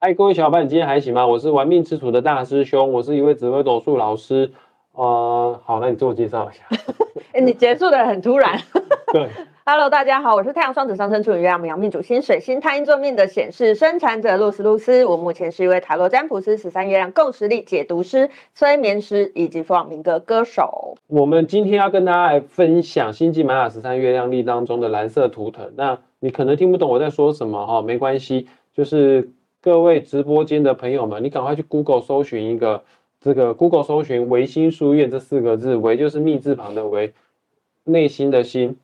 嗨，各位小伙伴，你今天还行吗？我是玩命吃土的大师兄，我是一位紫微斗数老师。呃，好，那你自我介绍一下。哎，你结束的很突然。对，Hello，大家好，我是太阳双子上升处女月亮命主星水星太阴座命的显示生产者露丝露丝。我目前是一位塔罗占卜师、十三月亮共识力解读师、催眠师以及弗民歌歌手。我们今天要跟大家来分享星际玛雅十三月亮历当中的蓝色图腾。那你可能听不懂我在说什么哈，没关系，就是各位直播间的朋友们，你赶快去 Google 搜寻一个。这个 Google 搜寻“维新书院”这四个字，“维”就是密字旁的“维”，内心的“心”，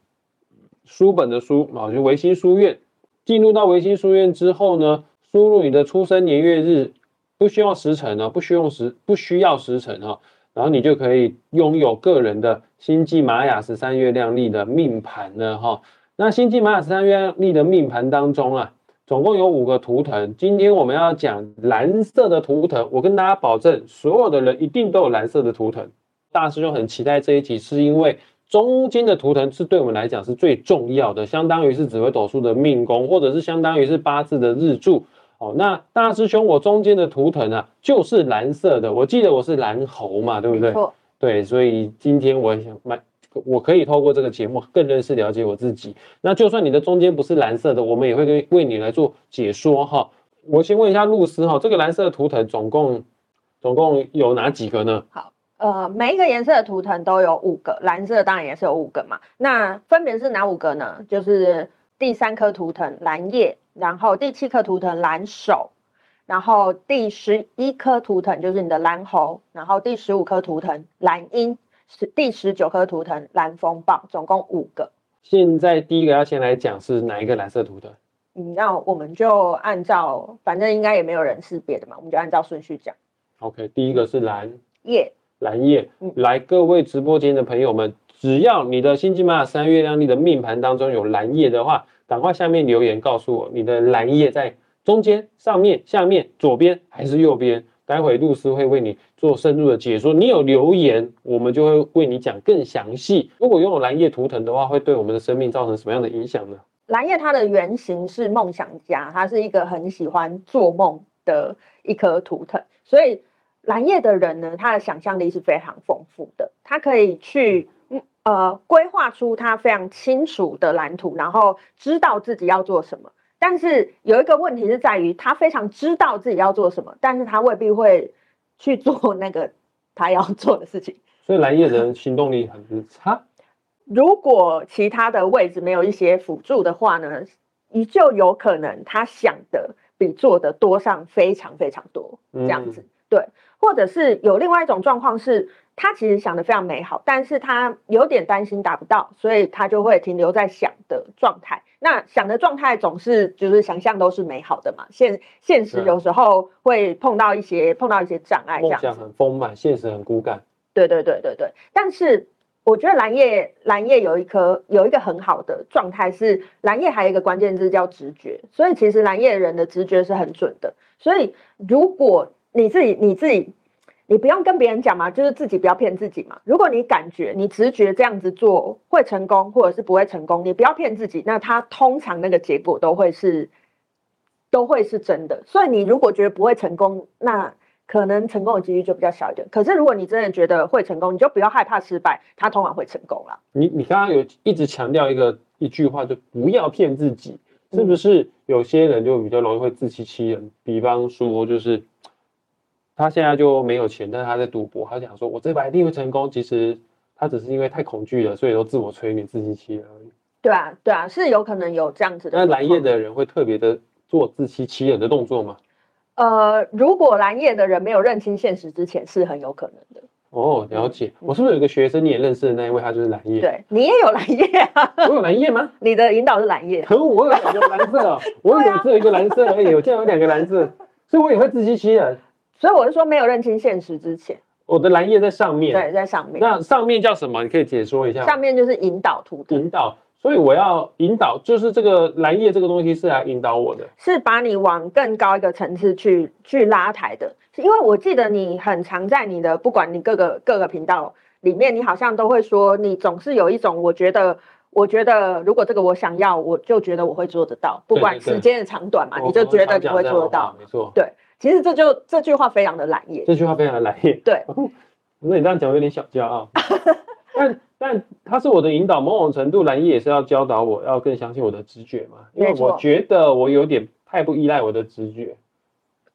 书本的“书”啊，就维新书院。进入到维新书院之后呢，输入你的出生年月日，不需要时辰啊，不需要时，不需要时辰啊，然后你就可以拥有个人的星际玛雅十三月亮历的命盘了哈。那星际玛雅十三月亮历的命盘当中啊。总共有五个图腾，今天我们要讲蓝色的图腾。我跟大家保证，所有的人一定都有蓝色的图腾。大师兄很期待这一集，是因为中间的图腾是对我们来讲是最重要的，相当于是紫微斗数的命宫，或者是相当于是八字的日柱。哦，那大师兄，我中间的图腾啊，就是蓝色的。我记得我是蓝猴嘛，对不对？对，所以今天我想买。我可以透过这个节目更认识了解我自己。那就算你的中间不是蓝色的，我们也会为为你来做解说哈。我先问一下露丝哈，这个蓝色的图腾总共总共有哪几个呢？好，呃，每一个颜色的图腾都有五个，蓝色当然也是有五个嘛。那分别是哪五个呢？就是第三颗图腾蓝叶，然后第七颗图腾蓝手，然后第十一颗图腾就是你的蓝猴，然后第十五颗图腾蓝鹰。是第十九颗图腾蓝风暴，总共五个。现在第一个要先来讲是哪一个蓝色图腾？嗯，那我们就按照，反正应该也没有人识别的嘛，我们就按照顺序讲。OK，第一个是蓝叶，蓝叶。来，各位直播间的朋友们，只要你的星际玛雅三月亮历的命盘当中有蓝叶的话，赶快下面留言告诉我，你的蓝叶在中间、上面、下面、左边还是右边？待会露丝会为你做深入的解说，你有留言，我们就会为你讲更详细。如果拥有蓝叶图腾的话，会对我们的生命造成什么样的影响呢？蓝叶它的原型是梦想家，它是一个很喜欢做梦的一颗图腾，所以蓝叶的人呢，他的想象力是非常丰富的，他可以去呃规划出他非常清楚的蓝图，然后知道自己要做什么。但是有一个问题是在于，他非常知道自己要做什么，但是他未必会去做那个他要做的事情。所以蓝叶人行动力很差。如果其他的位置没有一些辅助的话呢，依旧有可能他想的比做的多上非常非常多这样子。对，或者是有另外一种状况是，他其实想的非常美好，但是他有点担心达不到，所以他就会停留在想的状态。那想的状态总是就是想象都是美好的嘛，现现实有时候会碰到一些碰到一些障碍，这样子很丰满，现实很骨感。对对对对对，但是我觉得蓝叶蓝叶有一颗有一个很好的状态是蓝叶还有一个关键字叫直觉，所以其实蓝叶人的直觉是很准的，所以如果你自己你自己。你不用跟别人讲嘛，就是自己不要骗自己嘛。如果你感觉你直觉这样子做会成功，或者是不会成功，你不要骗自己。那它通常那个结果都会是，都会是真的。所以你如果觉得不会成功，那可能成功的几率就比较小一点。可是如果你真的觉得会成功，你就不要害怕失败，它通常会成功了。你你刚刚有一直强调一个一句话，就不要骗自己，是不是？有些人就比较容易会自欺欺人，比方说就是。他现在就没有钱，但是他在赌博。他想说：“我这把一定会成功。”其实他只是因为太恐惧了，所以都自我催眠、自欺欺人而已。对啊，对啊，是有可能有这样子的。那蓝叶的人会特别的做自欺欺人的动作吗？呃，如果蓝叶的人没有认清现实之前，是很有可能的。哦，了解。我是不是有个学生你也认识的那一位？他就是蓝叶。对你也有蓝叶啊？我有蓝叶吗？你的引导是蓝叶。可我有两个蓝色，我有只有一个蓝色而已。我现在有两个蓝色，所以我也会自欺欺人。所以我是说，没有认清现实之前，我的蓝叶在上面。对，在上面。那上面叫什么？你可以解说一下。上面就是引导图引导。所以我要引导，就是这个蓝叶这个东西是来引导我的，是把你往更高一个层次去去拉抬的。因为我记得你很常在你的不管你各个各个频道里面，你好像都会说，你总是有一种我觉得我觉得如果这个我想要，我就觉得我会做得到，不管时间的长短嘛，我你就觉得你会做得到。话没错，对，其实这就这句话非常的蓝叶。这句话非常的蓝叶。对，那你这样讲我有点小骄傲，但但他是我的引导，某种程度蓝叶也是要教导我要更相信我的直觉嘛，因为我觉得我有点太不依赖我的直觉，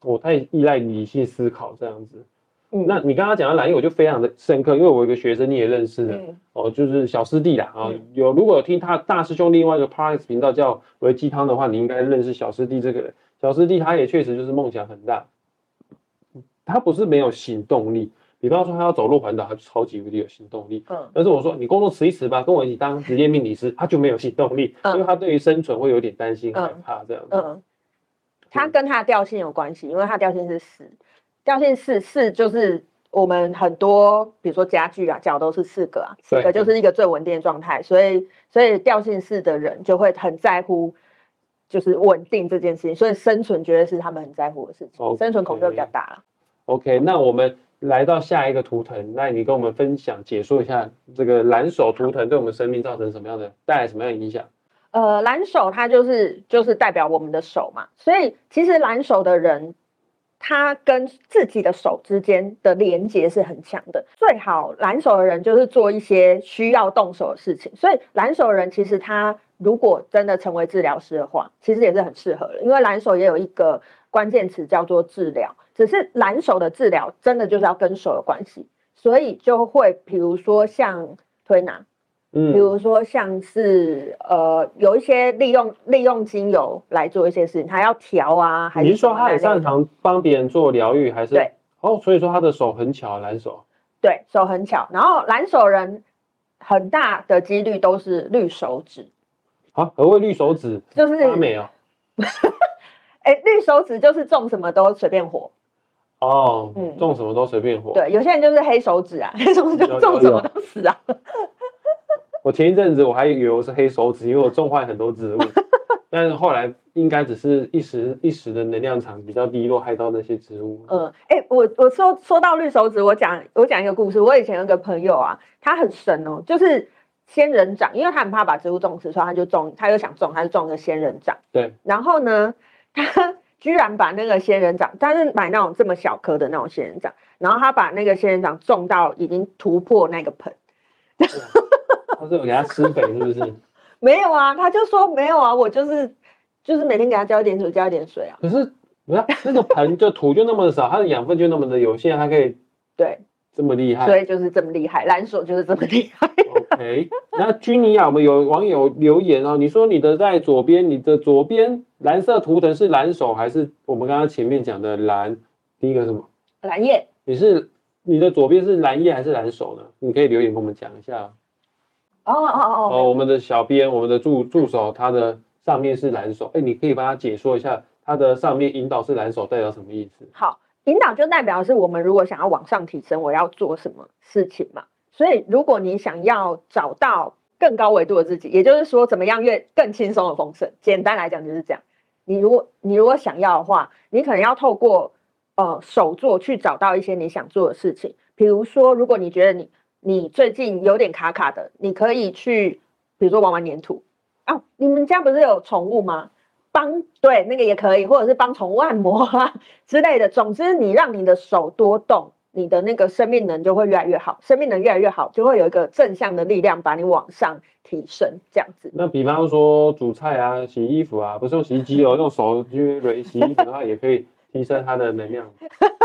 我太依赖理性思考这样子。嗯那你刚刚讲到蓝叶，我就非常的深刻，因为我有一个学生你也认识的，嗯哦，就是小师弟啦啊、嗯有如果有听他大师兄另外一个 Parks 频道叫维鸡汤的话，你应该认识小师弟这个人。小师弟他也确实就是梦想很大，他不是没有行动力，比方说他要走路环岛，他就超级无敌有行动力。嗯但是我说你工作辞一辞吧，跟我一起当职业命理师，他就没有行动力，嗯因为他对于生存会有点担心、嗯害怕这样子。嗯，他跟他的调性有关系，因为他调性是四，调性四四就是我们很多比如说家具啊脚都是四个啊，四对个就是一个最稳定的状态，所以所以调性四的人就会很在乎。就是稳定这件事情，所以生存绝对是他们很在乎的事情生存恐惧会比较大了。OK，那我们来到下一个图腾，那你跟我们分享解说一下这个蓝手图腾对我们生命造成什么样的带来什么样的影响？呃，蓝手它就是就是代表我们的手嘛，所以其实蓝手的人，他跟自己的手之间的连接是很强的。最好蓝手的人就是做一些需要动手的事情，所以蓝手的人其实他如果真的成为治疗师的话，其实也是很适合的，因为蓝手也有一个关键词叫做治疗，只是蓝手的治疗真的就是要跟手有关系，所以就会比如说像推拿。嗯比如说像是呃有一些利用利用精油来做一些事情，他要调啊，还你是说他很擅种长帮别人做疗愈，还是？对。哦，所以说他的手很巧，蓝手。对手很巧，然后蓝手人很大的几率都是绿手指，好，何谓绿手指？就是发霉哦。哎绿手指就是种什么都随便活，哦，嗯种什么都随便活。，对，有些人就是黑手指啊，黑手指种什么都死啊，我前一阵子我还以为我是黑手指，因为我种坏很多植物，但是后来应该只是一时一时的能量场比较低落，害到那些植物。嗯，哎、我我说说到绿手指，我讲我讲一个故事。我以前有个朋友啊，他很神哦，就是仙人掌，因为他很怕把植物种死，所以他就种，他又想种，他就种个仙人掌。对，然后呢，他 居然把那个仙人掌，他是买那种这么小颗的那种仙人掌，然后他把那个仙人掌种到已经突破那个盆。他是有给他施肥是不是？没有啊，他就说没有啊，我就是就是每天给他浇一点水，浇一点水啊。可是你看那个盆就土就那么少，它的养分就那么的有限，它可以对，这么厉害。所以就是这么厉害，蓝手就是这么厉害。OK，那君尼亚，我们有网友留言哦，你说你的在左边，你的左边蓝色图腾是蓝手还是我们刚刚前面讲的蓝？第一个什么？蓝叶，你是你的左边是蓝叶还是蓝手呢？你可以留言跟我们讲一下哦哦哦哦。我们的小编，我们的助助手，他的上面是蓝手，哎，你可以帮他解说一下，他的上面引导是蓝手代表什么意思？好，引导就代表是我们如果想要往上提升，我要做什么事情嘛。所以如果你想要找到更高维度的自己，也就是说怎么样越更轻松的丰盛，简单来讲就是这样。你如果你如果想要的话，你可能要透过呃手做去找到一些你想做的事情。比如说，如果你觉得你你最近有点卡卡的，你可以去比如说玩玩粘土啊。你们家不是有宠物吗？帮对那个也可以，或者是帮宠物按摩啊之类的。总之，你让你的手多动，你的那个生命能就会越来越好，生命能越来越好，就会有一个正向的力量把你往上提升，这样子。那比方说煮菜啊、洗衣服啊，不是用洗衣机哦，用手去揉洗衣服的话，也可以提升它的能量。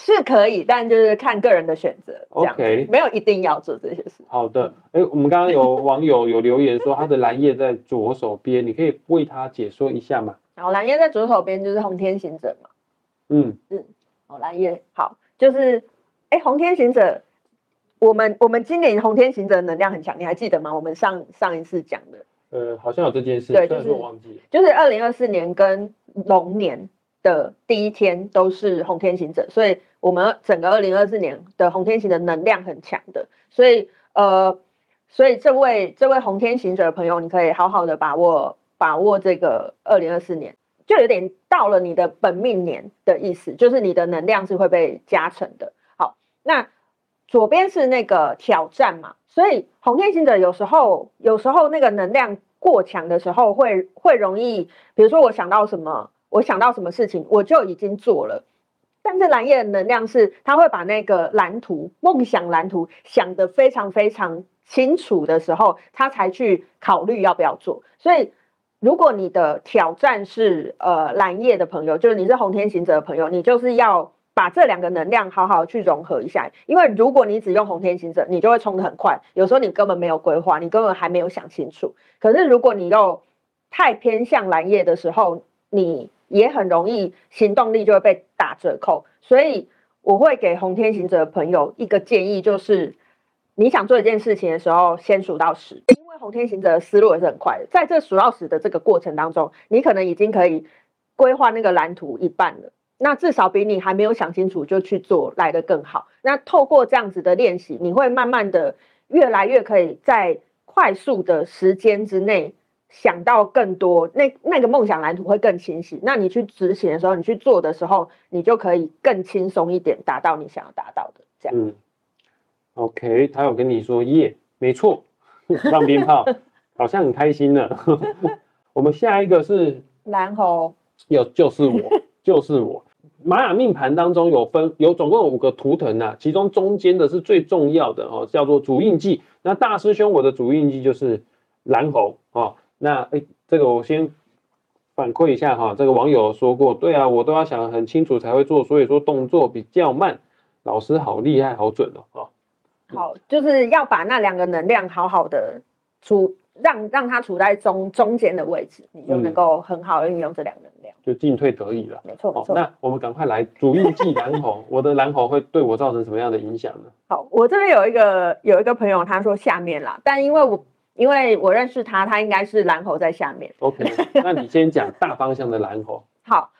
是可以，但就是看个人的选择，OK 没有一定要做这些事。好的，哎，我们刚刚有 网友有留言说他的蓝叶在左手边，你可以为他解说一下吗？然后蓝叶在左手边就是红天行者嘛，嗯嗯，哦，蓝叶好，就是哎，红天行者，我们我们今年红天行者能量很强，你还记得吗？我们上上一次讲的，呃，好像有这件事，虽然对就是我忘记了。就是二零二四年跟龙年的第一天都是红天行者，所以我们整个二零二四年的红天行的能量很强的，所以呃，所以这位这位红天行者的朋友，你可以好好的把握把握这个二零二四年，就有点到了你的本命年的意思，就是你的能量是会被加成的。好，那左边是那个挑战嘛，所以红天行者有时候有时候那个能量过强的时候会会容易，比如说我想到什么，我想到什么事情我就已经做了。但是蓝叶的能量是，他会把那个蓝图、梦想蓝图想得非常非常清楚的时候，他才去考虑要不要做。所以，如果你的挑战是呃蓝叶的朋友，就是你是红天行者的朋友，你就是要把这两个能量好好去融合一下。因为如果你只用红天行者，你就会冲得很快，有时候你根本没有规划，你根本还没有想清楚。可是如果你又太偏向蓝叶的时候，你也很容易行动力就会被打折扣，所以我会给红天行者的朋友一个建议，就是你想做一件事情的时候，先数到十，因为红天行者的思路也是很快的，在这数到十的这个过程当中，你可能已经可以规划那个蓝图一半了，那至少比你还没有想清楚就去做来的更好。那透过这样子的练习，你会慢慢的越来越可以在快速的时间之内。想到更多，那那个梦想蓝图会更清晰。那你去执行的时候，你去做的时候，你就可以更轻松一点，达到你想要达到的。这样。嗯。OK，他有跟你说耶，没错，放鞭炮，好像很开心呢。我们下一个是蓝猴，有就是我，就是我。玛雅命盘当中有分有总共有五个图腾呐，其中中间的是最重要的哦，叫做主印记。那大师兄，我的主印记就是蓝猴哦。那哎，这个我先反馈一下哈。这个网友说过，对啊，我都要想很清楚才会做，所以说动作比较慢。老师好厉害，好准哦。哦，好，就是要把那两个能量好好的处，让让它处在中中间的位置，你就能够很好的运用这两个能量，就进退得宜了。没错，没错。那我们赶快来主印记蓝猴，我的蓝猴会对我造成什么样的影响呢？好，我这边有一个有一个朋友，他说下面啦，但因为我。因为我认识他，他应该是蓝猴在下面。OK，那你先讲大方向的蓝猴。好，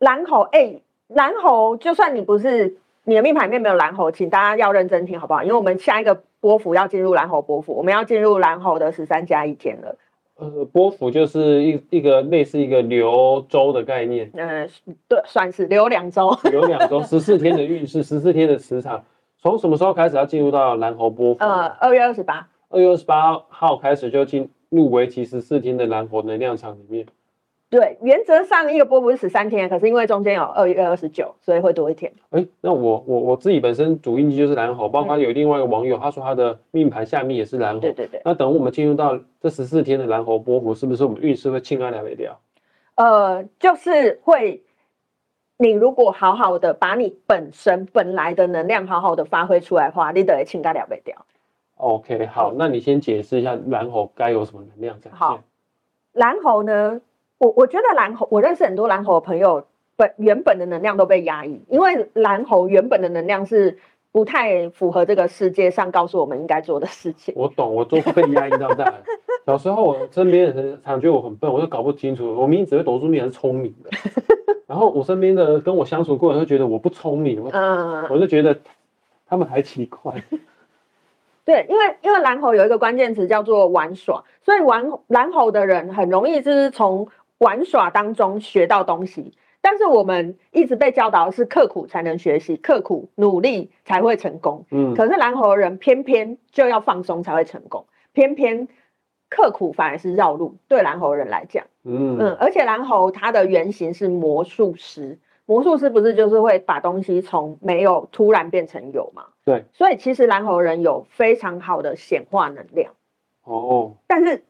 蓝猴，哎，蓝猴，就算你不是你的命盘里面没有蓝猴，请大家要认真听好不好？因为我们下一个波幅要进入蓝猴波幅，我们要进入蓝猴的十三加一天了。呃，波幅就是一一个类似一个流周的概念。嗯，对，算是流两周。流两周，十四天的运势，十四天的磁场，从什么时候开始要进入到蓝猴波 幅？呃，二月二十八。二月二十八号开始就进入为期十四天的蓝火能量场里面。对，原则上一个波不是十三天，可是因为中间有二月二十九，所以会多一天。哎，那我我我自己本身主印记就是蓝猴，包括有另外一个网友，他说他的命盘下面也是蓝猴。对对对。那等我们进入到这十四天的蓝猴波幅，是不是我们运势会轻安了没掉？呃，就是会，你如果好好的把你本身本来的能量好好的发挥出来的话，你得轻安了没掉。OK，好，那你先解释一下蓝猴该有什么能量在。好，蓝猴呢，我我觉得蓝猴，我认识很多蓝猴的朋友，本原本的能量都被压抑，因为蓝猴原本的能量是不太符合这个世界上告诉我们应该做的事情。我懂，我都被压抑到大。小时候我身边人常觉得我很笨，我就搞不清楚，我明明只会读书，明明是聪明的。然后我身边的跟我相处过的人都觉得我不聪明，嗯，我就觉得他们还奇怪。对，因为因为蓝猴有一个关键词叫做玩耍，所以玩蓝猴的人很容易就是从玩耍当中学到东西。但是我们一直被教导是刻苦才能学习，刻苦努力才会成功。嗯，可是蓝猴人偏偏就要放松才会成功，偏偏刻苦反而是绕路。对蓝猴人来讲，嗯嗯，而且蓝猴它的原型是魔术师。魔术师不是就是会把东西从没有突然变成有吗？对，所以其实蓝猴人有非常好的显化能量。哦，但是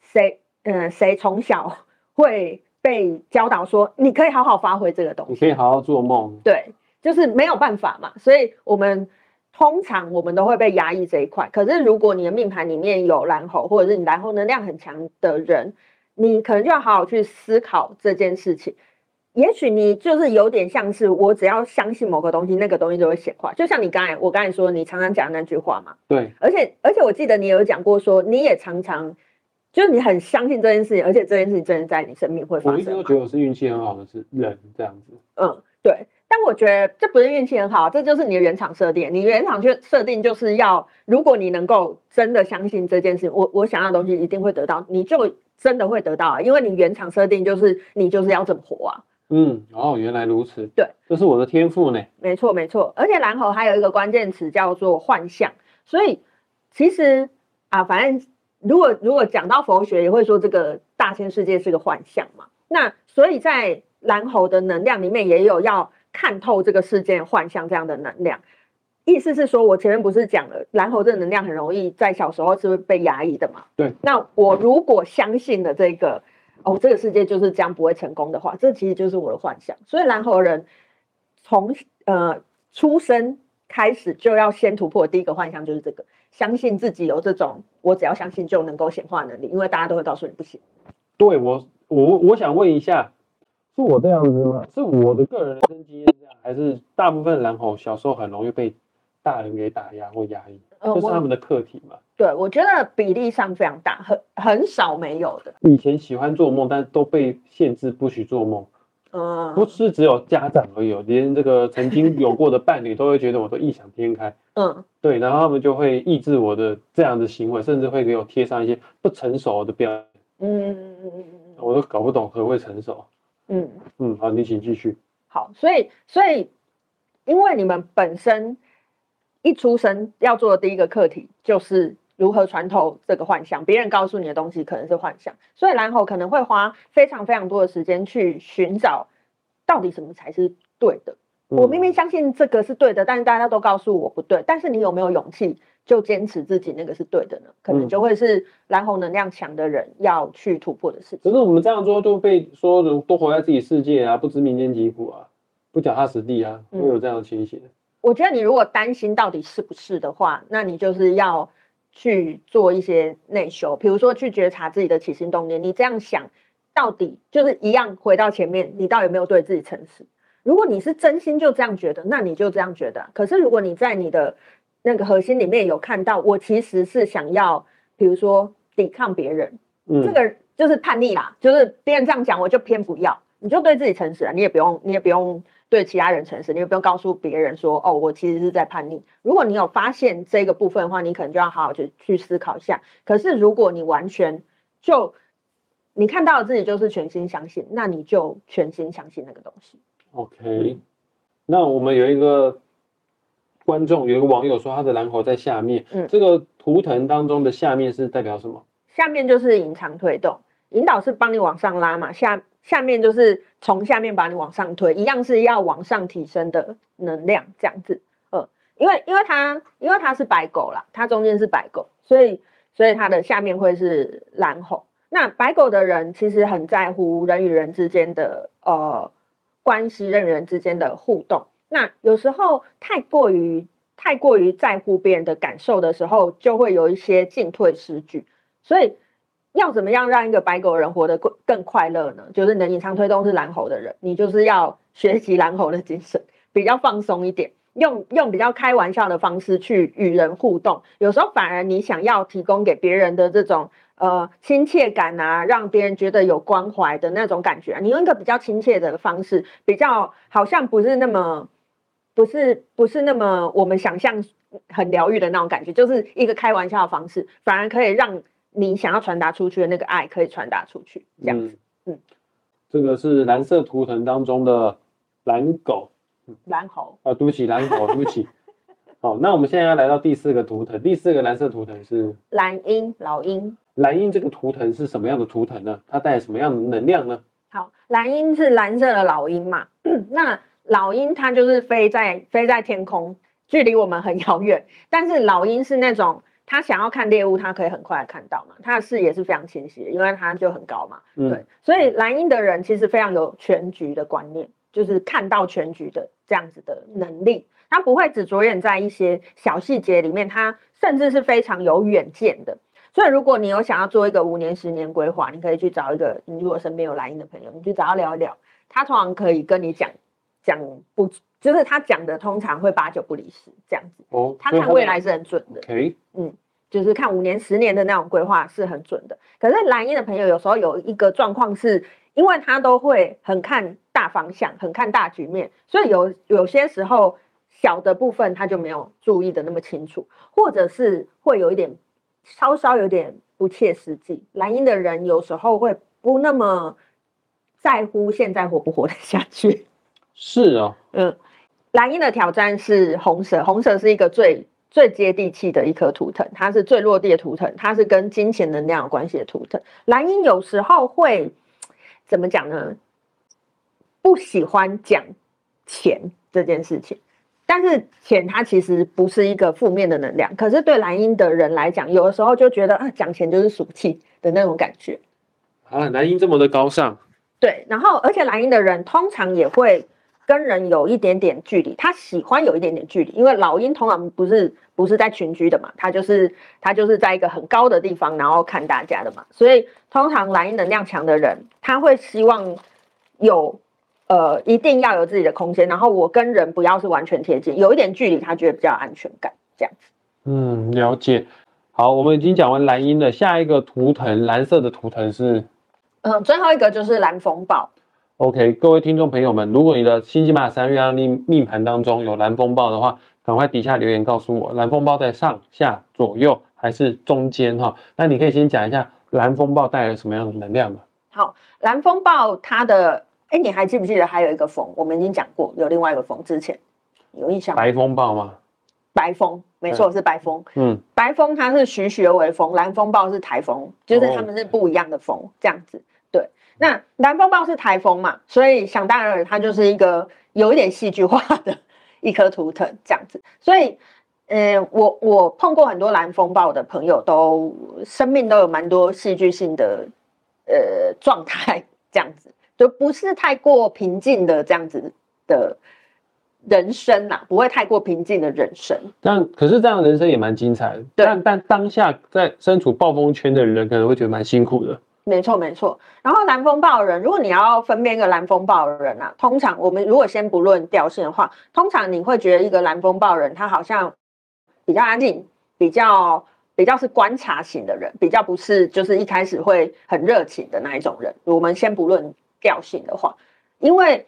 谁嗯谁从小会被教导说你可以好好发挥这个东西，你可以好好做梦。对，就是没有办法嘛。所以我们通常我们都会被压抑这一块。可是如果你的命盘里面有蓝猴，或者是你蓝猴能量很强的人，你可能就要好好去思考这件事情。也许你就是有点像是我，只要相信某个东西，那个东西就会显化。就像你刚才，我刚才说，你常常讲那句话嘛。对。而且而且，我记得你有讲过，说你也常常，就是你很相信这件事情，而且这件事情真的在你生命会发生。我一直都觉得我是运气很好的是人这样子。嗯，对。但我觉得这不是运气很好，这就是你的原厂设定。你原厂设设定就是要，如果你能够真的相信这件事，我我想要的东西一定会得到，你就真的会得到啊，因为你原厂设定就是你就是要这么活啊。嗯，哦，原来如此。对，这是我的天赋呢。没错，没错。而且蓝猴还有一个关键词叫做幻象，所以其实啊，反正如果如果讲到佛学，也会说这个大千世界是个幻象嘛。那所以在蓝猴的能量里面也有要看透这个世界幻象这样的能量。意思是说，我前面不是讲了，蓝猴这个能量很容易在小时候是会被压抑的嘛？对。那我如果相信了这个，哦，这个世界就是这样不会成功的话，这其实就是我的幻想。所以蓝猴人从呃出生开始就要先突破第一个幻象，就是这个，相信自己有这种我只要相信就能够显化能力，因为大家都会告诉你不行。对我，我我想问一下，是我这样子吗？是我的个人人生经验这样，还是大部分蓝猴小时候很容易被？大人给打压或压抑，这是他们的课题嘛？对，我觉得比例上非常大，很很少没有的。以前喜欢做梦，但都被限制不许做梦。嗯，不是只有家长而已，连这个曾经有过的伴侣都会觉得我都异想天开。嗯，对，然后他们就会抑制我的这样的行为，甚至会给我贴上一些不成熟的标。嗯嗯嗯嗯嗯，我都搞不懂何谓成熟。嗯嗯，好，你请继续。好，所以所以因为你们本身。一出生要做的第一个课题就是如何穿透这个幻象。别人告诉你的东西可能是幻象，所以蓝猴可能会花非常非常多的时间去寻找到底什么才是对的。我明明相信这个是对的，但是大家都告诉我不对。但是你有没有勇气就坚持自己那个是对的呢？可能就会是蓝猴能量强的人要去突破的事情。可是我们这样做就被说多活在自己世界啊，不知民间疾苦啊，不脚踏实地啊，会有这样的情形。我觉得你如果担心到底是不是的话，那你就是要去做一些内修，比如说去觉察自己的起心动念。你这样想，到底就是一样回到前面，你到底有没有对自己诚实？如果你是真心就这样觉得，那你就这样觉得。可是如果你在你的那个核心里面有看到，我其实是想要，比如说抵抗别人，这个就是叛逆啦，就是别人这样讲，我就偏不要。你就对自己诚实了，你也不用，你也不用。对其他人诚实，你也不用告诉别人说哦，我其实是在叛逆。如果你有发现这个部分的话，你可能就要好好去去思考一下。可是如果你完全就你看到自己就是全心相信，那你就全心相信那个东西。OK，那我们有一个观众，有一个网友说他的蓝猴在下面，嗯，这个图腾当中的下面是代表什么？下面就是隐藏推动，引导是帮你往上拉嘛，下。下面就是从下面把你往上推，一样是要往上提升的能量，这样子。呃，因为因为它因为它是白狗啦，它中间是白狗，所以所以它的下面会是蓝猴。那白狗的人其实很在乎人与人之间的呃关系，人与人之间的互动。那有时候太过于太过于在乎别人的感受的时候，就会有一些进退失据，所以。要怎么样让一个白狗人活得更更快乐呢？就是你的隐藏推动是蓝猴的人，你就是要学习蓝猴的精神，比较放松一点，用用比较开玩笑的方式去与人互动。有时候反而你想要提供给别人的这种呃亲切感啊，让别人觉得有关怀的那种感觉，你用一个比较亲切的方式，比较好像不是那么不是不是那么我们想象很疗愈的那种感觉，就是一个开玩笑的方式，反而可以让。你想要传达出去的那个爱可以传达出去，这样子。嗯，这个是蓝色图腾当中的蓝狗，蓝猴啊，对不起，蓝狗，对不起。好，那我们现在要来到第四个图腾，第四个蓝色图腾是蓝鹰老鹰。蓝鹰这个图腾是什么样的图腾呢？它带什么样的能量呢？好，蓝鹰是蓝色的老鹰嘛？那老鹰它就是飞在飞在天空，距离我们很遥远，但是老鹰是那种。他想要看猎物，他可以很快看到嘛？他的视野是非常清晰的，因为他就很高嘛。对，所以蓝鹰的人其实非常有全局的观念，就是看到全局的这样子的能力。他不会只着眼在一些小细节里面，他甚至是非常有远见的。所以，如果你有想要做一个五年、十年规划，你可以去找一个你如果身边有蓝鹰的朋友，你去找他聊一聊，他通常可以跟你讲讲不。就是他讲的，通常会八九不离十这样子。哦，他看未来是很准的。OK，嗯，就是看五年、十年的那种规划是很准的。可是蓝鹰的朋友有时候有一个状况是，因为他都会很看大方向，很看大局面，所以有有些时候小的部分他就没有注意的那么清楚，或者是会有一点稍稍有点不切实际。蓝鹰的人有时候会不那么。在乎现在活不活得下去。是哦，嗯，蓝鹰的挑战是红蛇，红蛇是一个最最接地气的一颗图腾，它是最落地的图腾，它是跟金钱能量有关系的图腾。蓝鹰有时候会怎么讲呢？不喜欢讲钱这件事情，但是钱它其实不是一个负面的能量，可是对蓝鹰的人来讲，有的时候就觉得啊，讲钱就是俗气的那种感觉。啊，蓝鹰这么的高尚，对，然后而且蓝鹰的人通常也会跟人有一点点距离，他喜欢有一点点距离，因为老鹰通常不是不是在群居的嘛，他就是他就是在一个很高的地方，然后看大家的嘛，所以通常蓝鹰能量强的人，他会希望有呃一定要有自己的空间，然后我跟人不要是完全贴近，有一点距离，他觉得比较安全感，这样子。嗯，了解。好，我们已经讲完蓝鹰了，下一个图腾蓝色的图腾是嗯，最后一个就是蓝风暴。OK，各位听众朋友们，如果你的星际马三月亮命命盘当中有蓝风暴的话，赶快底下留言告诉我，蓝风暴在上下左右还是中间哈？那你可以先讲一下蓝风暴带来什么样的能量嘛？好，蓝风暴它的，哎，你还记不记得还有一个风？我们已经讲过，有另外一个风，之前有印象吗？白风暴吗？白风，没错，是白风。嗯，白风它是徐徐而为风，蓝风暴是台风，就是哦它们是不一样的风，这样子。对，那蓝风暴是台风嘛，所以想当然它就是一个有一点戏剧化的 一颗图腾，这样子。所以，嗯、我我碰过很多蓝风暴的朋友都，生命都有蛮多戏剧性的呃状态，这样子，就不是太过平静的这样子的人生啦，不会太过平静的人生。但可是这样的人生也蛮精彩的。但但当下在身处暴风圈的人可能会觉得蛮辛苦的。没错，没错。然后蓝风暴人，如果你要分辨一个蓝风暴人啊，通常我们如果先不论调性的话，通常你会觉得一个蓝风暴人，他好像比较安静，比较比较是观察型的人，比较不是就是一开始会很热情的那一种人。我们先不论调性的话，因为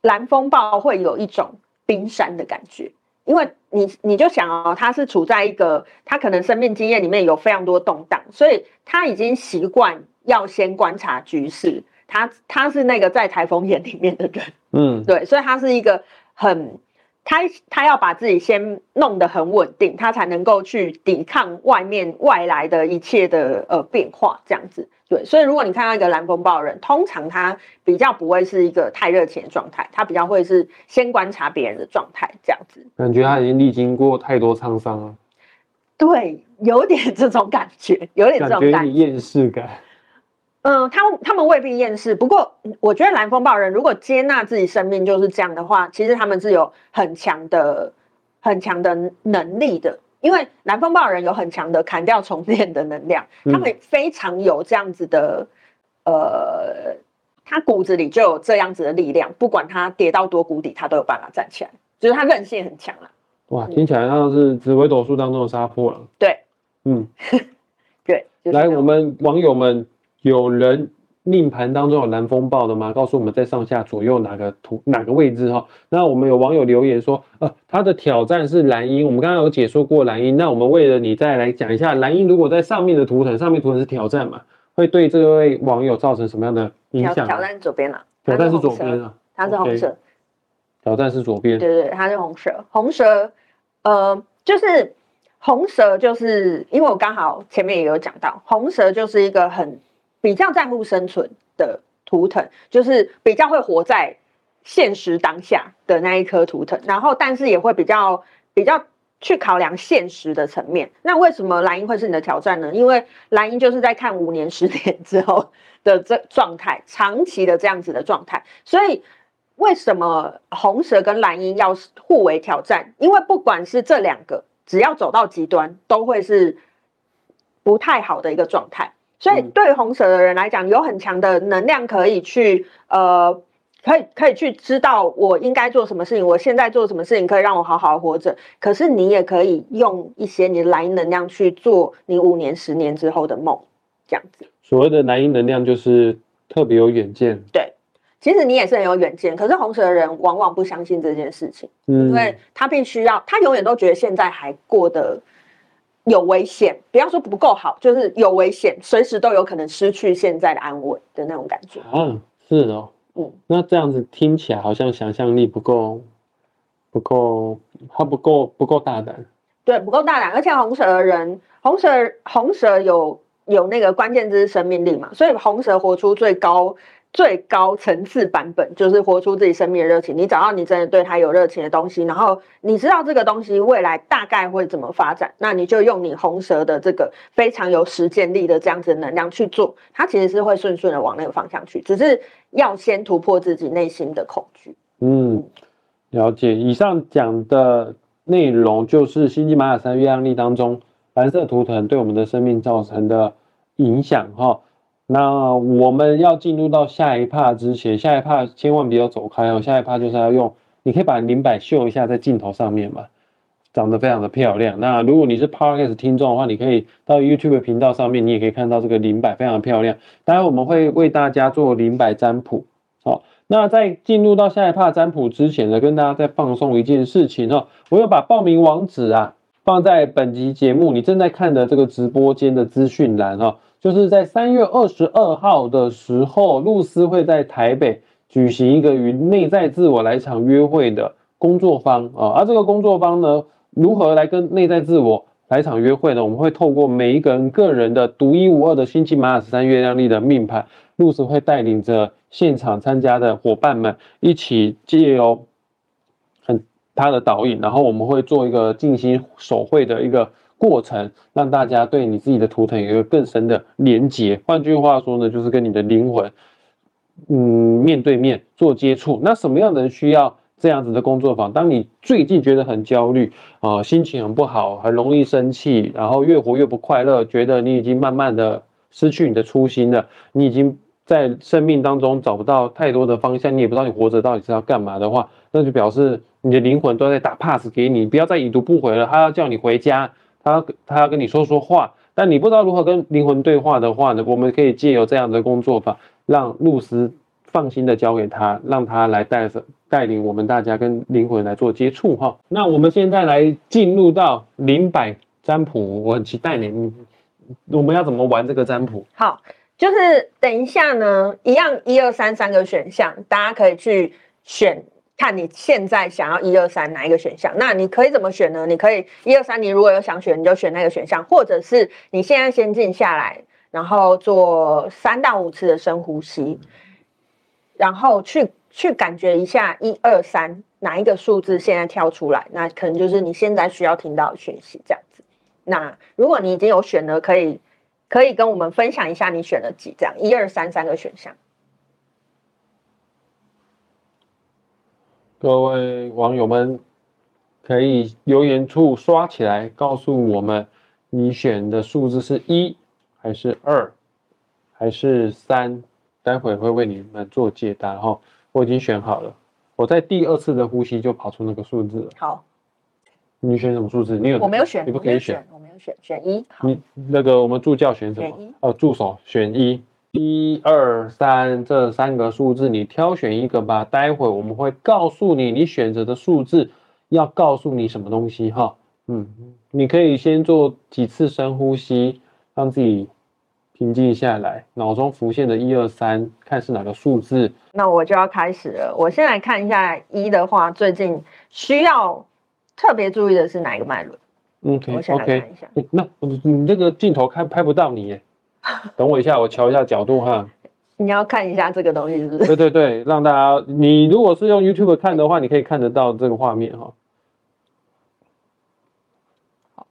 蓝风暴会有一种冰山的感觉。因为你你就想哦，他是处在一个他可能生命经验里面有非常多动荡，所以他已经习惯要先观察局势。他他是那个在台风眼里面的人，嗯，对，所以他是一个很他他要把自己先弄得很稳定，他才能够去抵抗外面外来的一切的呃变化，这样子。对，所以如果你看到一个蓝风暴人，通常他比较不会是一个太热情的状态，他比较会是先观察别人的状态这样子。感觉他已经历经过太多沧桑了，对，有点这种感觉，有点这感种感觉。觉厌世感。嗯，他他们未必厌世，不过嗯我觉得蓝风暴人如果接纳自己生命就是这样的话，其实他们是有很强的、很强的能力的。因为蓝风暴人有很强的砍掉重练的能量，他们非常有这样子的，呃，他骨子里就有这样子的力量，不管他跌到多谷底，他都有办法站起来，就是他韧性很强啊。哇，听起来像是紫微斗数当中的杀破狼。对嗯，对，就是来，我们网友们，有人命盘当中有蓝风暴的吗？告诉我们在上下左右哪个图哪个位置哈。那我们有网友留言说，呃，他的挑战是蓝鹰。我们刚刚有解说过蓝鹰，那我们为了你再来讲一下蓝鹰，如果在上面的图腾，上面图腾是挑战嘛，会对这位网友造成什么样的影响？挑挑战左边了，挑战是左边啊，它是红色。挑战是左边。对对，对它是红蛇。红蛇，呃，就是红蛇，就是因为我刚好前面也有讲到，红蛇就是一个很比较在乎生存的图腾，就是比较会活在现实当下的那一颗图腾，然后但是也会比较比较。去考量现实的层面，那为什么蓝鹰会是你的挑战呢？因为蓝鹰就是在看五年、十年之后的这状态，长期的这样子的状态，所以为什么红蛇跟蓝鹰要互为挑战？因为不管是这两个，只要走到极端，都会是不太好的一个状态。所以嗯对于红蛇的人来讲，有很强的能量可以去呃，可以可以去知道我应该做什么事情，我现在做什么事情可以让我好好活着。可是你也可以用一些你的蓝鹰能量去做你五年、十年之后的梦，这样子。所谓的蓝鹰能量就是特别有远见，对，其实你也是很有远见，可是红蛇的人往往不相信这件事情。嗯因为他必须要，他永远都觉得现在还过得有危险，不要说不够好，就是有危险，随时都有可能失去现在的安稳的那种感觉。啊，是哦，嗯，那这样子听起来好像想象力不够，不够，他不够不够大胆。对，不够大胆，而且红蛇的人，红蛇红蛇有有那个关键字是生命力嘛，所以红蛇活出最高最高层次版本，就是活出自己生命的热情。你找到你真的对他有热情的东西，然后你知道这个东西未来大概会怎么发展，那你就用你红蛇的这个非常有实践力的这样子的能量去做，它其实是会顺顺的往那个方向去，只是要先突破自己内心的恐惧。嗯，了解。以上讲的内容就是星际玛雅三月亮历当中蓝色图腾对我们的生命造成的影响哈。那我们要进入到下一趴之前，下一趴千万不要走开哦。下一趴就是要用，你可以把灵摆秀一下在镜头上面嘛，长得非常的漂亮。那如果你是 Podcast 听众的话，你可以到 YouTube 频道上面，你也可以看到这个灵摆非常的漂亮。待会我们会为大家做灵摆占卜，好。那在进入到下一趴占卜之前呢，跟大家再放送一件事情哦，我有把报名网址啊放在本集节目你正在看的这个直播间的资讯栏哦。就是在三月二十二号的时候，露丝会在台北举行一个与内在自我来场约会的工作坊啊。而这个工作坊呢，如何来跟内在自我来场约会呢？我们会透过每一个人个人的独一无二的星际马雅十三月亮历的命盘，露丝会带领着现场参加的伙伴们一起借由很他的导引，然后我们会做一个静心手绘的一个。过程让大家对你自己的图腾有一个更深的连接。换句话说呢，就是跟你的灵魂，嗯，面对面做接触。那什么样的人需要这样子的工作坊？当你最近觉得很焦虑啊，心情很不好，很容易生气，然后越活越不快乐，觉得你已经慢慢的失去你的初心了，你已经在生命当中找不到太多的方向，你也不知道你活着到底是要干嘛的话，那就表示你的灵魂都在打 pass 给你，不要再已读不回了，他要叫你回家。他他要跟你说说话，但你不知道如何跟灵魂对话的话呢？我们可以借由这样的工作法，让露丝放心的交给他，让他来带着带领我们大家跟灵魂来做接触哈。那我们现在来进入到灵摆占卜，我很期待你。我们要怎么玩这个占卜？好，就是等一下呢，一样一二三三个选项，大家可以去选。看你现在想要一二三哪一个选项，那你可以怎么选呢？你可以一二三，你如果有想选，你就选那个选项，或者是你现在先静下来，然后做三到五次的深呼吸，然后去去感觉一下一二三哪一个数字现在跳出来，那可能就是你现在需要听到的讯息这样子。那如果你已经有选了，可以可以跟我们分享一下你选了几，这样一二三三个选项。各位网友们，可以留言处刷起来，告诉我们你选的数字是一还是二还是三？待会会为你们做解答哈。我已经选好了，我在第二次的呼吸就跑出那个数字了。好，你选什么数字？你有？我没有选，你不可以选，我没有选，选一。你那个我们助教选什么？哦，助手选一。一二三，这三个数字你挑选一个吧。待会我们会告诉你，你选择的数字要告诉你什么东西哈。嗯，你可以先做几次深呼吸，让自己平静下来，脑中浮现的一二三，看是哪个数字。那我就要开始了。我先来看一下一的话，最近需要特别注意的是哪一个脉轮？OK OK。那你这个镜头开拍不到你耶。等我一下，我瞧一下角度哈。你要看一下这个东西是不是？对对对，让大家，你如果是用 YouTube 看的话，你可以看得到这个画面哈。好，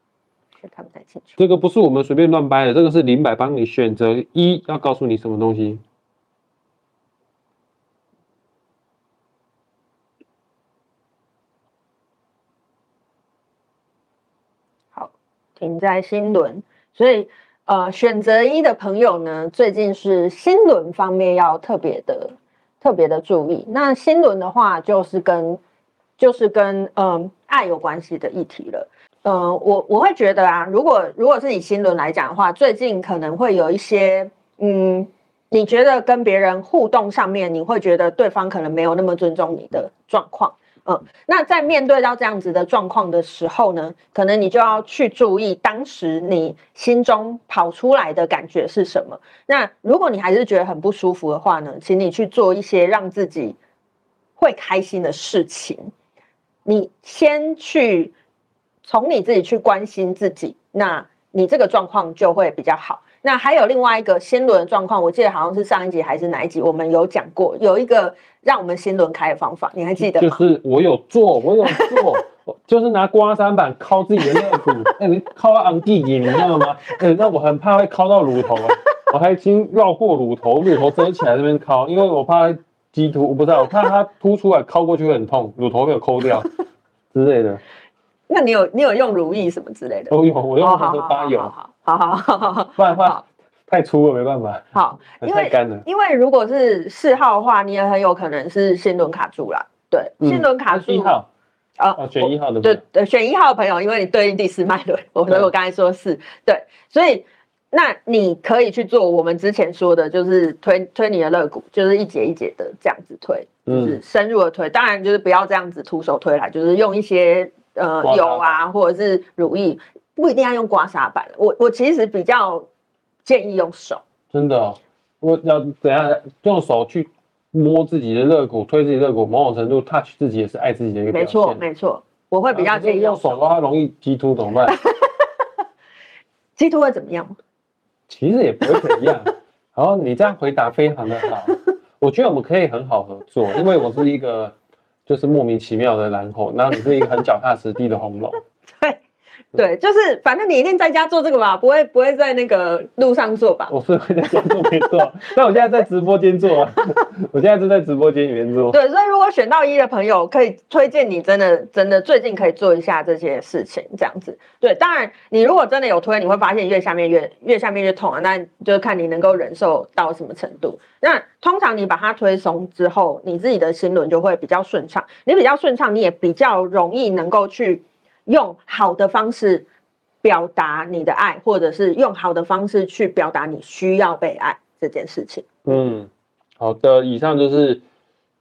却看不太清楚。这个不是我们随便乱掰的，这个是林百帮你选择一，要告诉你什么东西。好，停在新轮，所以。呃，选择一的朋友呢，最近是心轮方面要特别的、特别的注意。那心轮的话，就是跟就是跟嗯爱有关系的议题了。嗯，我我会觉得啊，如果如果是以心轮来讲的话，最近可能会有一些嗯，你觉得跟别人互动上面，你会觉得对方可能没有那么尊重你的状况。嗯，那在面对到这样子的状况的时候呢，可能你就要去注意当时你心中跑出来的感觉是什么。那如果你还是觉得很不舒服的话呢，请你去做一些让自己会开心的事情。你先去从你自己去关心自己，那你这个状况就会比较好。那还有另外一个先轮的状况，我记得好像是上一集还是哪一集，我们有讲过，有一个让我们先轮开的方法，你还记得就？是我有做，我有做，就是拿刮痧板敲自己的肋骨，哎、你敲到昂地眼，你知道吗？哎、那我很怕会敲到乳头啊，我还已经绕过乳头，乳头遮起来这边敲，因为我怕鸡突，我不知道，我怕它凸出来敲过去会很痛，乳头没有抠掉之类的。那你有你有用如意什么之类的？都有，我用哦红的发油，好好好好好好不然的话太粗了没办法，好，因为干了。因为如果是四号的话，你也很有可能是心轮卡住了。对，嗯心轮卡住一号。啊啊，选一号的对对，选一号的朋友，因为你对应第四脉轮，我所以我刚才说是对，所以那你可以去做我们之前说的，就是推推你的肋骨，就是一节一节的这样子推，就是嗯深入的推。当然就是不要这样子徒手推来，就是用一些呃油啊，或者是乳液，不一定要用刮痧板。我我其实比较建议用手。真的哦、我要怎样用手去摸自己的肋骨，推自己的肋骨，某种程度 touch 自己也是爱自己的一个表没。错没错，我会比较建议用手。的话容易激突怎么办？激突会怎么样吗？其实也不会怎样。然后你这样回答非常的好，我觉得我们可以很好合作，因为我是一个就是莫名其妙的蓝猴，然后你是一个很脚踏实地的红龙。对，就是反正你一定在家做这个吧，不会不会在那个路上做吧？我是会在家做没错，但我现在在直播间做啊，我现在是在直播间里面做。对，所以如果选到一的朋友，可以推荐你真的真的最近可以做一下这些事情，这样子。对，当然你如果真的有推，你会发现越下面越越下面越痛啊，那就是看你能够忍受到什么程度。那通常你把它推松之后，你自己的心轮就会比较顺畅，你比较顺畅，你也比较容易能够去用好的方式表达你的爱，或者是用好的方式去表达你需要被爱这件事情。嗯，好的，以上就是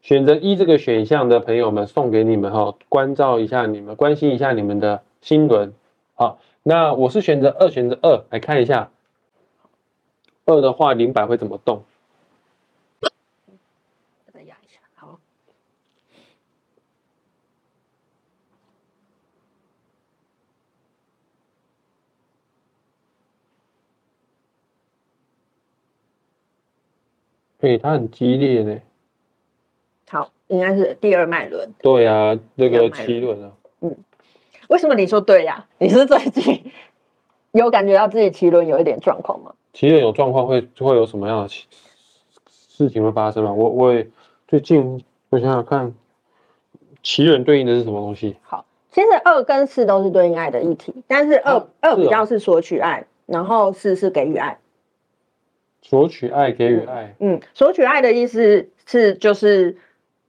选择一这个选项的朋友们送给你们哈，关照一下你们，关心一下你们的心轮。好，那我是选择二，选择二，来看一下二的话，零百会怎么动？再压一下，好。对，它很激烈呢。好，应该是第二脉轮。对啊，那个七轮啊，嗯为什么你说对呀、你是最近有感觉到自己脐轮有一点状况吗？七轮有状况会会有什么样的事事情会发生吗？我我也最近我想想看，七轮对应的是什么东西？好，其实二跟四都是对应爱的议题，但是二、啊二比较是索取爱，然后四是给予爱。索取爱，给予爱。嗯，索取爱的意思是就是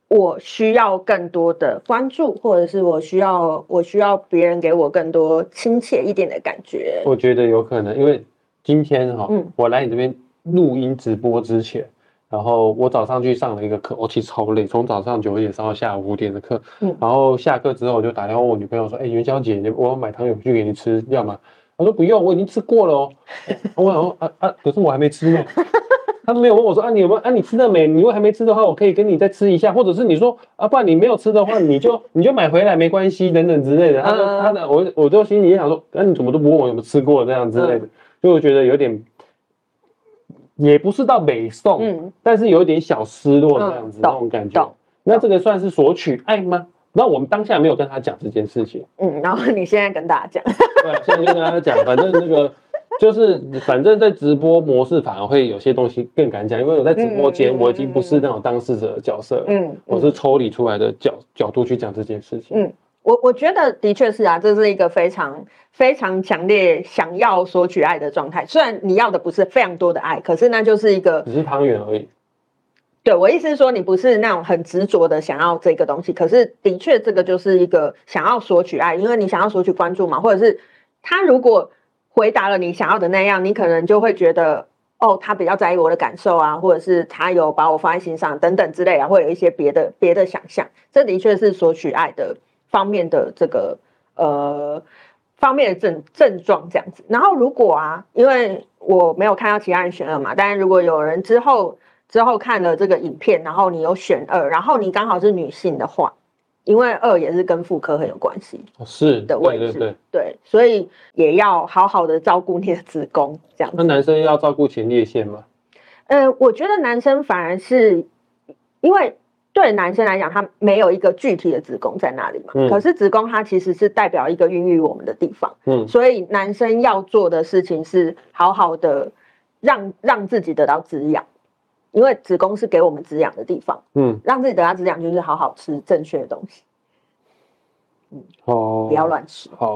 我需要更多的关注，或者是我需要我需要别人给我更多亲切一点的感觉。我觉得有可能，因为今天哈、嗯我来你这边录音直播之前，然后我早上去上了一个课，我其实超累，从早上九点上到下午五点的课，嗯然后下课之后我就打电话问我女朋友说，哎、元宵节你我要买糖永续给你吃，要吗？她说不用，我已经吃过了哦。我想说啊啊，可是我还没吃呢。他没有问我说啊，你有没有啊？你吃了没？你如果还没吃的话，我可以跟你再吃一下，或者是你说啊，不然你没有吃的话，你就你就买回来没关系，等等之类的。他说嗯他的我我就心里也想说，啊，你怎么都不问我有没有吃过这样之类的，所以我觉得有点，也不是到北宋，嗯，但是有点小失落嗯这样子、懂那种感觉。那这个算是索取爱吗？那我们当下没有跟他讲这件事情，嗯，然后你现在跟大家讲，对，现在就跟他讲，反正那个就是，反正在直播模式反而会有些东西更敢讲，因为我在直播间，嗯我已经不是那种当事者的角色了，嗯，我是抽离出来的角角度去讲这件事情。嗯我我觉得的确是啊，这是一个非常非常强烈想要索取爱的状态。虽然你要的不是非常多的爱，可是那就是一个只是汤圆而已。对我意思是说，你不是那种很执着的想要这个东西，可是的确这个就是一个想要索取爱，因为你想要索取关注嘛，或者是他如果回答了你想要的那样，你可能就会觉得哦，他比较在意我的感受啊，或者是他有把我放在心上等等之类啊，会有一些别的别的想象。这的确是索取爱的方面的这个呃方面的症症状这样子。然后如果啊，因为我没有看到其他人选二嘛，但是如果有人之后之后看了这个影片，然后你有选二，然后你刚好是女性的话。因为二也是跟妇科很有关系，是的位置，对对对，所以也要好好的照顾你的子宫，这样。那男生要照顾前列腺吗？呃，我觉得男生反而是，因为对男生来讲，他没有一个具体的子宫在那里嘛。嗯。可是子宫它其实是代表一个孕育我们的地方。嗯。所以男生要做的事情是好好的让让自己得到滋养。因为子宫是给我们滋养的地方，嗯，让自己得到滋养就是好好吃正确的东西，嗯，哦，不要乱吃。好，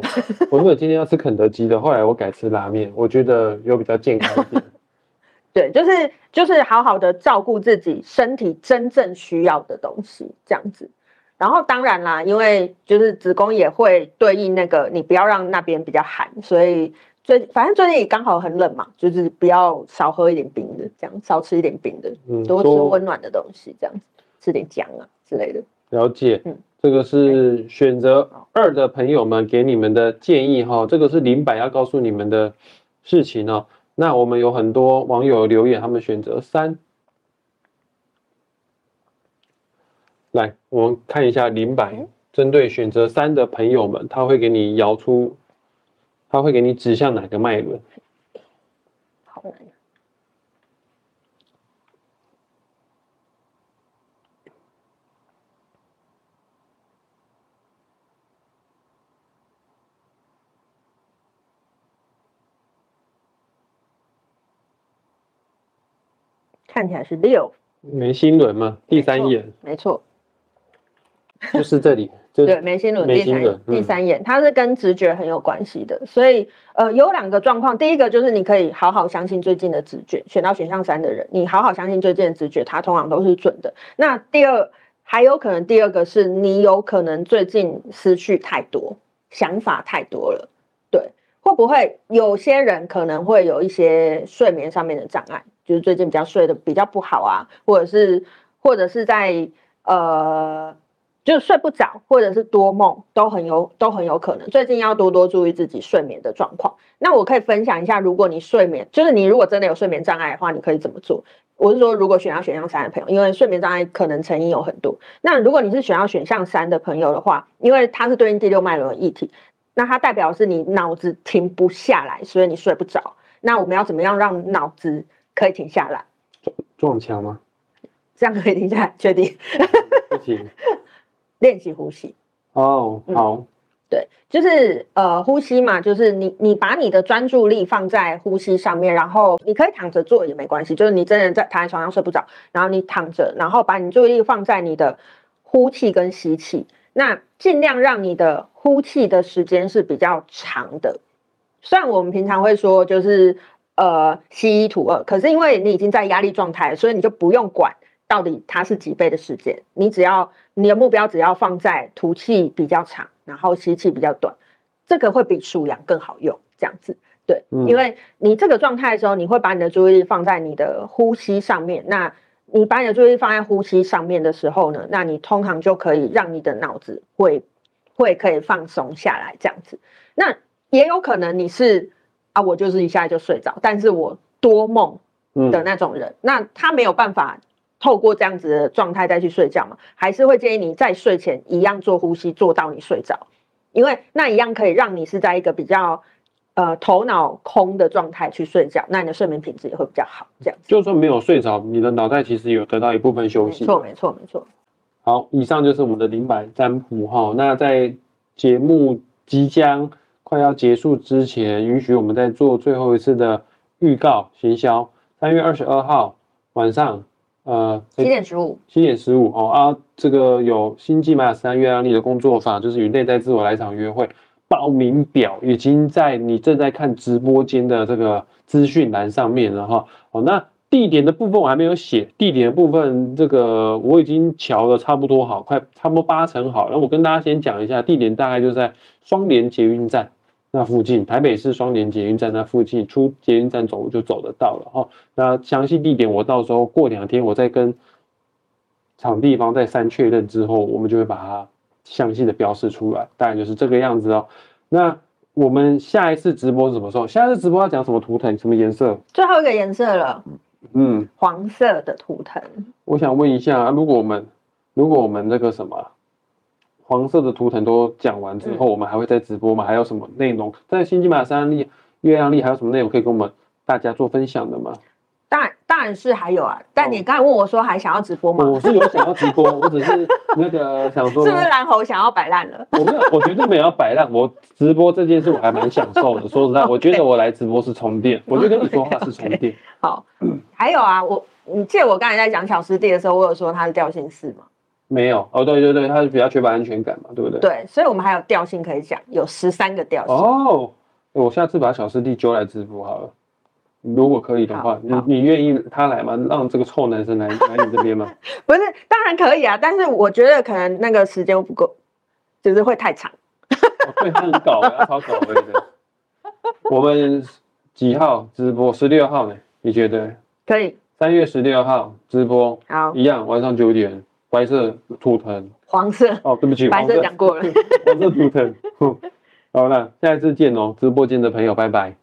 我如果今天要吃肯德基的，后来我改吃拉面，我觉得有比较健康一点。对，就是就是好好的照顾自己身体真正需要的东西，这样子。然后当然啦，因为就是子宫也会对应那个，你不要让那边比较寒，所以。最反正最近也刚好很冷嘛，就是不要少喝一点冰的，这样少吃一点冰的，多吃温暖的东西，这样子吃点姜啊之类的。了解，嗯，这个是选择二的朋友们给你们的建议哈，这个是林柏要告诉你们的事情哦。那我们有很多网友留言，他们选择三。来，我们看一下林柏针对选择三的朋友们，他会给你摇出。他会给你指向哪个脉轮？好难。看起来是六。眉心轮吗？第三眼。没错。就是这里。对，眉心轮第三眼，第三眼，它是跟直觉很有关系的。所以，呃，有两个状况。第一个就是你可以好好相信最近的直觉，选到选项三的人，你好好相信最近的直觉，它通常都是准的。那第二，还有可能第二个是你有可能最近思绪太多，想法太多了。对，会不会有些人可能会有一些睡眠上面的障碍，就是最近比较睡得比较不好啊，或者是或者是在呃。就是睡不着，或者是多梦，都很有都很有可能。最近要多多注意自己睡眠的状况。那我可以分享一下，如果你睡眠，就是你如果真的有睡眠障碍的话，你可以怎么做？我是说，如果选要选项三的朋友，因为睡眠障碍可能成因有很多。那如果你是选要选项三的朋友的话，因为它是对应第六脉轮的议题，那它代表是你脑子停不下来，所以你睡不着。那我们要怎么样让脑子可以停下来？撞墙吗？这样可以停下来？确定？不行。练习呼吸哦，好，对，就是呃呼吸嘛，就是你你把你的专注力放在呼吸上面，然后你可以躺着做也没关系，就是你真的在躺在床上睡不着，然后你躺着，然后把你注意力放在你的呼气跟吸气，那尽量让你的呼气的时间是比较长的。虽然我们平常会说就是呃吸一吐二，可是因为你已经在压力状态，所以你就不用管。到底它是几倍的时间？你只要你的目标只要放在吐气比较长，然后吸气比较短，这个会比数量更好用。这样子，对，因为你这个状态的时候，你会把你的注意力放在你的呼吸上面。那你把你的注意力放在呼吸上面的时候呢，那你通常就可以让你的脑子会会可以放松下来。这样子，那也有可能你是啊，我就是一下就睡着，但是我多梦的那种人，那他没有办法。透过这样子的状态再去睡觉嘛，还是会建议你在睡前一样做呼吸，做到你睡着，因为那一样可以让你是在一个比较呃头脑空的状态去睡觉，那你的睡眠品质也会比较好。这样，就算没有睡着，你的脑袋其实有得到一部分休息。没错，没错，没错。好，以上就是我们的灵摆占卜哈。那在节目即将快要结束之前，允许我们再做最后一次的预告行销。三月二十二号晚上。呃，七点十五，七点十五哦啊，这个有星际玛雅三月亮历的工作坊，就是与内在自我来一场约会，报名表已经在你正在看直播间的这个资讯栏上面了哈。哦，那地点的部分我还没有写，地点的部分这个我已经瞧的差不多好，快差不多八成好。那我跟大家先讲一下，地点大概就在双连捷运站那附近，台北市双连捷运站那附近，出捷运站走路就走得到了哈。那详细地点我到时候过两天我再跟场地方再三确认之后，我们就会把它详细的标示出来，大概就是这个样子哦。那我们下一次直播是什么时候？下一次直播要讲什么图腾、什么颜色？最后一个颜色了，嗯，黄色的图腾。我想问一下，如果我们如果我们那个什么黄色的图腾都讲完之后，我们还会再直播吗？还有什么内容？在新金马三历、月亮历还有什么内容可以跟我们大家做分享的吗？当然，当然是还有啊。但你刚才问我说还想要直播吗？我是有想要直播，我只是 那个想说，是不是蓝猴想要摆烂了？我没有，我绝对没有要摆烂。我直播这件事我还蛮享受的。说实在，我觉得我来直播是充电，我就跟你说话是充电。好，还有啊，我你记得我刚才在讲小师弟的时候，我有说他是调性四吗？没有哦，对对对，他是比较缺乏安全感嘛，对不对？对，所以我们还有调性可以讲，有十三个调性。哦，我下次把小师弟揪来直播好了。如果可以的话，你好你愿意他来吗？让这个臭男生来来你这边吗？不是，当然可以啊，但是我觉得可能那个时间不够，就是会太长。哦对，他很搞超搞的。我们几号直播？十六号呢？你觉得？可以，三月十六号直播，好，一样晚上九点，白色图腾。黄色，哦，对不起，白色讲过了。黄色图腾。好了，下一次见哦，直播间的朋友，拜拜。